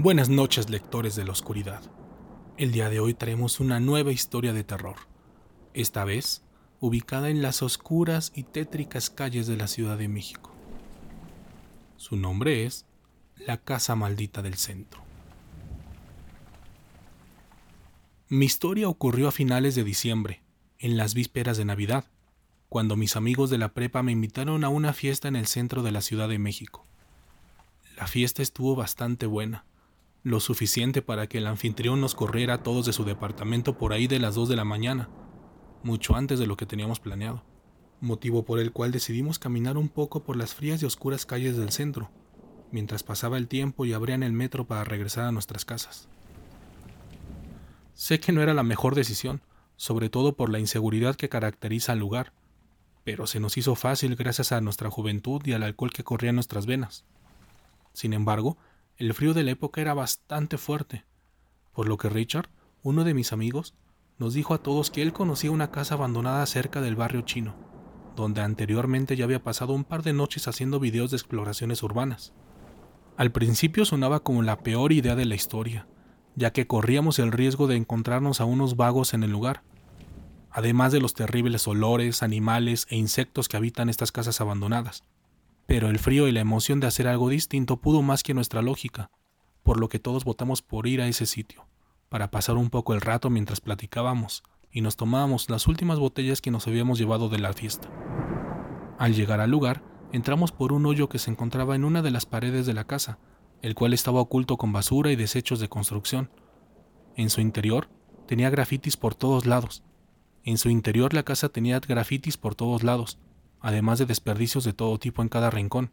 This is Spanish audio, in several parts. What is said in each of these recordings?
Buenas noches lectores de la oscuridad. El día de hoy traemos una nueva historia de terror, esta vez ubicada en las oscuras y tétricas calles de la Ciudad de México. Su nombre es La Casa Maldita del Centro. Mi historia ocurrió a finales de diciembre, en las vísperas de Navidad, cuando mis amigos de la prepa me invitaron a una fiesta en el centro de la Ciudad de México. La fiesta estuvo bastante buena lo suficiente para que el anfitrión nos corriera a todos de su departamento por ahí de las 2 de la mañana, mucho antes de lo que teníamos planeado, motivo por el cual decidimos caminar un poco por las frías y oscuras calles del centro, mientras pasaba el tiempo y abrían el metro para regresar a nuestras casas. Sé que no era la mejor decisión, sobre todo por la inseguridad que caracteriza al lugar, pero se nos hizo fácil gracias a nuestra juventud y al alcohol que corría en nuestras venas. Sin embargo, el frío de la época era bastante fuerte, por lo que Richard, uno de mis amigos, nos dijo a todos que él conocía una casa abandonada cerca del barrio chino, donde anteriormente ya había pasado un par de noches haciendo videos de exploraciones urbanas. Al principio sonaba como la peor idea de la historia, ya que corríamos el riesgo de encontrarnos a unos vagos en el lugar, además de los terribles olores, animales e insectos que habitan estas casas abandonadas pero el frío y la emoción de hacer algo distinto pudo más que nuestra lógica, por lo que todos votamos por ir a ese sitio, para pasar un poco el rato mientras platicábamos y nos tomábamos las últimas botellas que nos habíamos llevado de la fiesta. Al llegar al lugar, entramos por un hoyo que se encontraba en una de las paredes de la casa, el cual estaba oculto con basura y desechos de construcción. En su interior tenía grafitis por todos lados. En su interior la casa tenía grafitis por todos lados, además de desperdicios de todo tipo en cada rincón,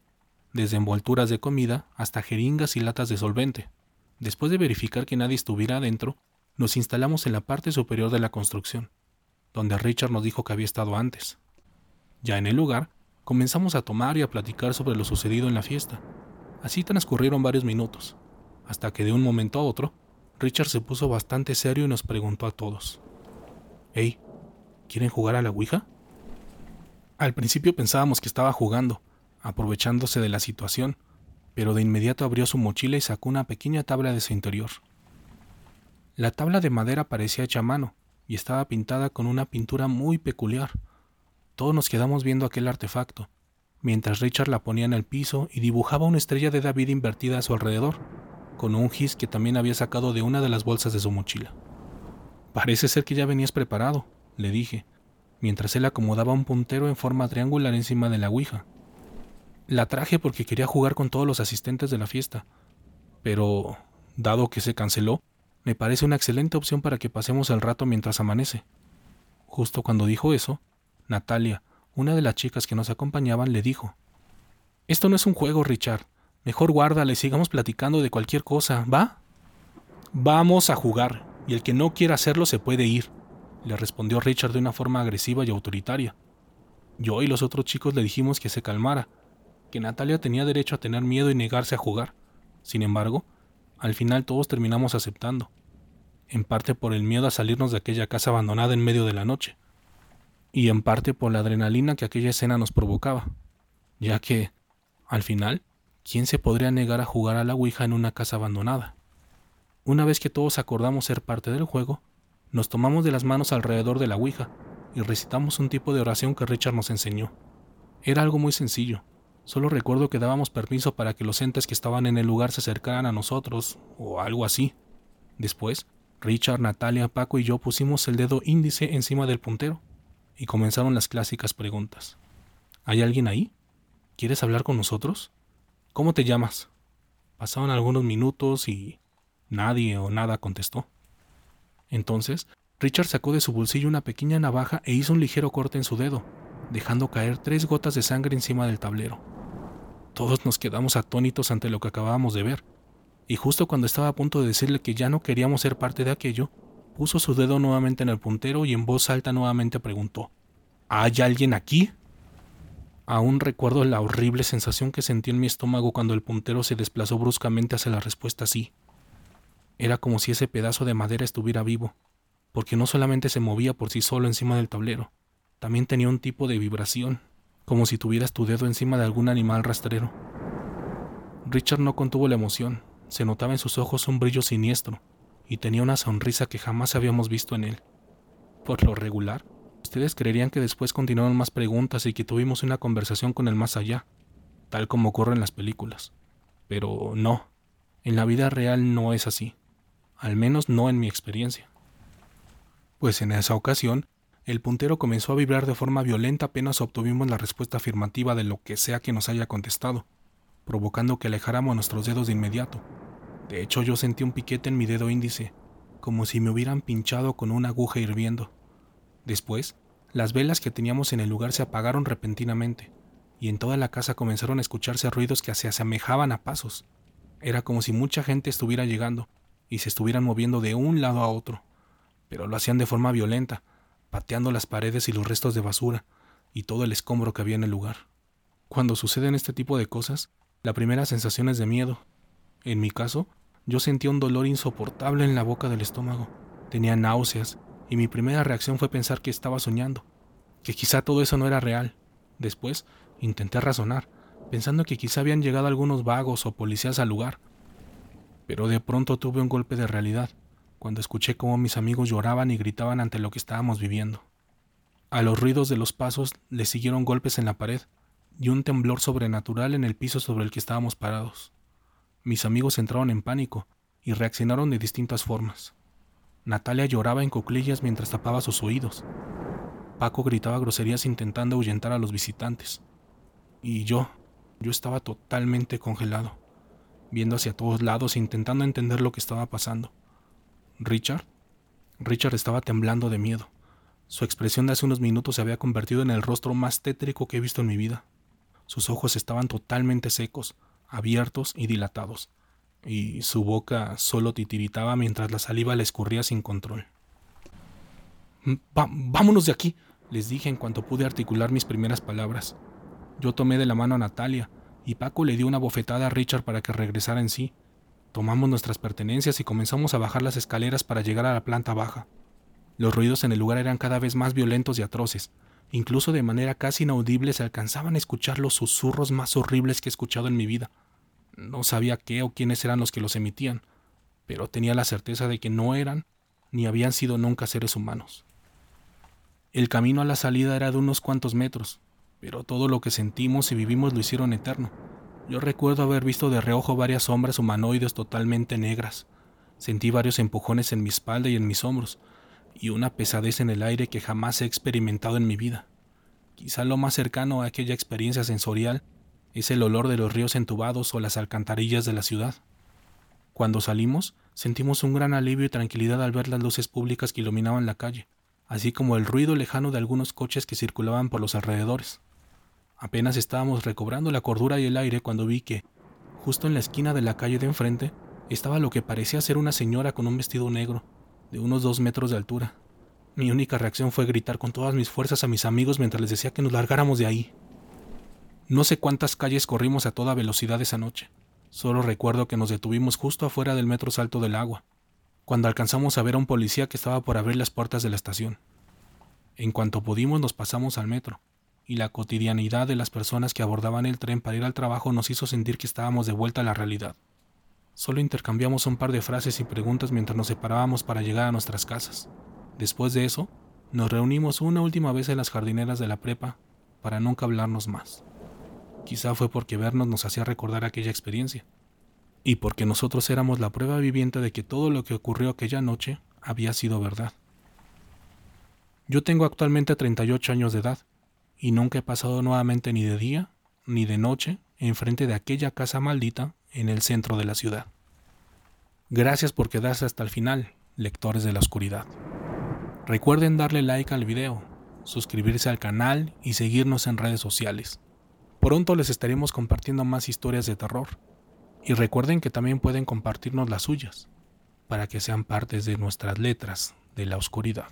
desde envolturas de comida hasta jeringas y latas de solvente. Después de verificar que nadie estuviera adentro, nos instalamos en la parte superior de la construcción, donde Richard nos dijo que había estado antes. Ya en el lugar, comenzamos a tomar y a platicar sobre lo sucedido en la fiesta. Así transcurrieron varios minutos, hasta que de un momento a otro, Richard se puso bastante serio y nos preguntó a todos. Hey, ¿quieren jugar a la Ouija? Al principio pensábamos que estaba jugando, aprovechándose de la situación, pero de inmediato abrió su mochila y sacó una pequeña tabla de su interior. La tabla de madera parecía hecha a mano y estaba pintada con una pintura muy peculiar. Todos nos quedamos viendo aquel artefacto, mientras Richard la ponía en el piso y dibujaba una estrella de David invertida a su alrededor, con un gis que también había sacado de una de las bolsas de su mochila. Parece ser que ya venías preparado, le dije, mientras él acomodaba un puntero en forma triangular encima de la Ouija. La traje porque quería jugar con todos los asistentes de la fiesta, pero, dado que se canceló, me parece una excelente opción para que pasemos el rato mientras amanece. Justo cuando dijo eso, Natalia, una de las chicas que nos acompañaban, le dijo, Esto no es un juego, Richard. Mejor guárdale y sigamos platicando de cualquier cosa, ¿va? Vamos a jugar, y el que no quiera hacerlo se puede ir, le respondió Richard de una forma agresiva y autoritaria. Yo y los otros chicos le dijimos que se calmara, que Natalia tenía derecho a tener miedo y negarse a jugar. Sin embargo, al final todos terminamos aceptando, en parte por el miedo a salirnos de aquella casa abandonada en medio de la noche, y en parte por la adrenalina que aquella escena nos provocaba, ya que, al final, ¿quién se podría negar a jugar a la Ouija en una casa abandonada? Una vez que todos acordamos ser parte del juego, nos tomamos de las manos alrededor de la Ouija y recitamos un tipo de oración que Richard nos enseñó. Era algo muy sencillo. Solo recuerdo que dábamos permiso para que los entes que estaban en el lugar se acercaran a nosotros, o algo así. Después, Richard, Natalia, Paco y yo pusimos el dedo índice encima del puntero y comenzaron las clásicas preguntas. ¿Hay alguien ahí? ¿Quieres hablar con nosotros? ¿Cómo te llamas? Pasaron algunos minutos y nadie o nada contestó. Entonces, Richard sacó de su bolsillo una pequeña navaja e hizo un ligero corte en su dedo, dejando caer tres gotas de sangre encima del tablero. Todos nos quedamos atónitos ante lo que acabábamos de ver, y justo cuando estaba a punto de decirle que ya no queríamos ser parte de aquello, puso su dedo nuevamente en el puntero y en voz alta nuevamente preguntó, ¿Hay alguien aquí? Aún recuerdo la horrible sensación que sentí en mi estómago cuando el puntero se desplazó bruscamente hacia la respuesta sí. Era como si ese pedazo de madera estuviera vivo, porque no solamente se movía por sí solo encima del tablero, también tenía un tipo de vibración, como si tuvieras tu dedo encima de algún animal rastrero. Richard no contuvo la emoción se notaba en sus ojos un brillo siniestro y tenía una sonrisa que jamás habíamos visto en él. Por lo regular, ustedes creerían que después continuaron más preguntas y que tuvimos una conversación con el más allá, tal como ocurre en las películas. Pero no, en la vida real no es así, al menos no en mi experiencia. Pues en esa ocasión, el puntero comenzó a vibrar de forma violenta apenas obtuvimos la respuesta afirmativa de lo que sea que nos haya contestado, provocando que alejáramos nuestros dedos de inmediato. De hecho, yo sentí un piquete en mi dedo índice, como si me hubieran pinchado con una aguja hirviendo. Después, las velas que teníamos en el lugar se apagaron repentinamente, y en toda la casa comenzaron a escucharse ruidos que se asemejaban a pasos. Era como si mucha gente estuviera llegando y se estuvieran moviendo de un lado a otro, pero lo hacían de forma violenta, pateando las paredes y los restos de basura y todo el escombro que había en el lugar. Cuando suceden este tipo de cosas, la primera sensación es de miedo. En mi caso, yo sentía un dolor insoportable en la boca del estómago. Tenía náuseas y mi primera reacción fue pensar que estaba soñando, que quizá todo eso no era real. Después intenté razonar, pensando que quizá habían llegado algunos vagos o policías al lugar. Pero de pronto tuve un golpe de realidad, cuando escuché cómo mis amigos lloraban y gritaban ante lo que estábamos viviendo. A los ruidos de los pasos le siguieron golpes en la pared, y un temblor sobrenatural en el piso sobre el que estábamos parados. Mis amigos entraron en pánico y reaccionaron de distintas formas. Natalia lloraba en cuclillas mientras tapaba sus oídos. Paco gritaba groserías intentando ahuyentar a los visitantes. Y yo, yo estaba totalmente congelado, viendo hacia todos lados e intentando entender lo que estaba pasando. Richard, Richard estaba temblando de miedo. Su expresión de hace unos minutos se había convertido en el rostro más tétrico que he visto en mi vida. Sus ojos estaban totalmente secos, abiertos y dilatados, y su boca solo titiritaba mientras la saliva le escurría sin control. vámonos de aquí, les dije en cuanto pude articular mis primeras palabras. Yo tomé de la mano a Natalia, y Paco le dio una bofetada a Richard para que regresara en sí. Tomamos nuestras pertenencias y comenzamos a bajar las escaleras para llegar a la planta baja. Los ruidos en el lugar eran cada vez más violentos y atroces, Incluso de manera casi inaudible se alcanzaban a escuchar los susurros más horribles que he escuchado en mi vida. No sabía qué o quiénes eran los que los emitían, pero tenía la certeza de que no eran ni habían sido nunca seres humanos. El camino a la salida era de unos cuantos metros, pero todo lo que sentimos y vivimos lo hicieron eterno. Yo recuerdo haber visto de reojo varias sombras humanoides totalmente negras. Sentí varios empujones en mi espalda y en mis hombros, y una pesadez en el aire que jamás he experimentado en mi vida. Quizá lo más cercano a aquella experiencia sensorial es el olor de los ríos entubados o las alcantarillas de la ciudad. Cuando salimos, sentimos un gran alivio y tranquilidad al ver las luces públicas que iluminaban la calle, así como el ruido lejano de algunos coches que circulaban por los alrededores. Apenas estábamos recobrando la cordura y el aire cuando vi que, justo en la esquina de la calle de enfrente, estaba lo que parecía ser una señora con un vestido negro, de unos dos metros de altura. Mi única reacción fue gritar con todas mis fuerzas a mis amigos mientras les decía que nos largáramos de ahí. No sé cuántas calles corrimos a toda velocidad esa noche. Solo recuerdo que nos detuvimos justo afuera del metro Salto del Agua, cuando alcanzamos a ver a un policía que estaba por abrir las puertas de la estación. En cuanto pudimos nos pasamos al metro, y la cotidianidad de las personas que abordaban el tren para ir al trabajo nos hizo sentir que estábamos de vuelta a la realidad. Solo intercambiamos un par de frases y preguntas mientras nos separábamos para llegar a nuestras casas. Después de eso, nos reunimos una última vez en las jardineras de la prepa para nunca hablarnos más. Quizá fue porque vernos nos hacía recordar aquella experiencia, y porque nosotros éramos la prueba viviente de que todo lo que ocurrió aquella noche había sido verdad. Yo tengo actualmente 38 años de edad, y nunca he pasado nuevamente ni de día ni de noche enfrente de aquella casa maldita en el centro de la ciudad. Gracias por quedarse hasta el final, lectores de la oscuridad. Recuerden darle like al video, suscribirse al canal y seguirnos en redes sociales. Pronto les estaremos compartiendo más historias de terror. Y recuerden que también pueden compartirnos las suyas, para que sean partes de nuestras letras de la oscuridad.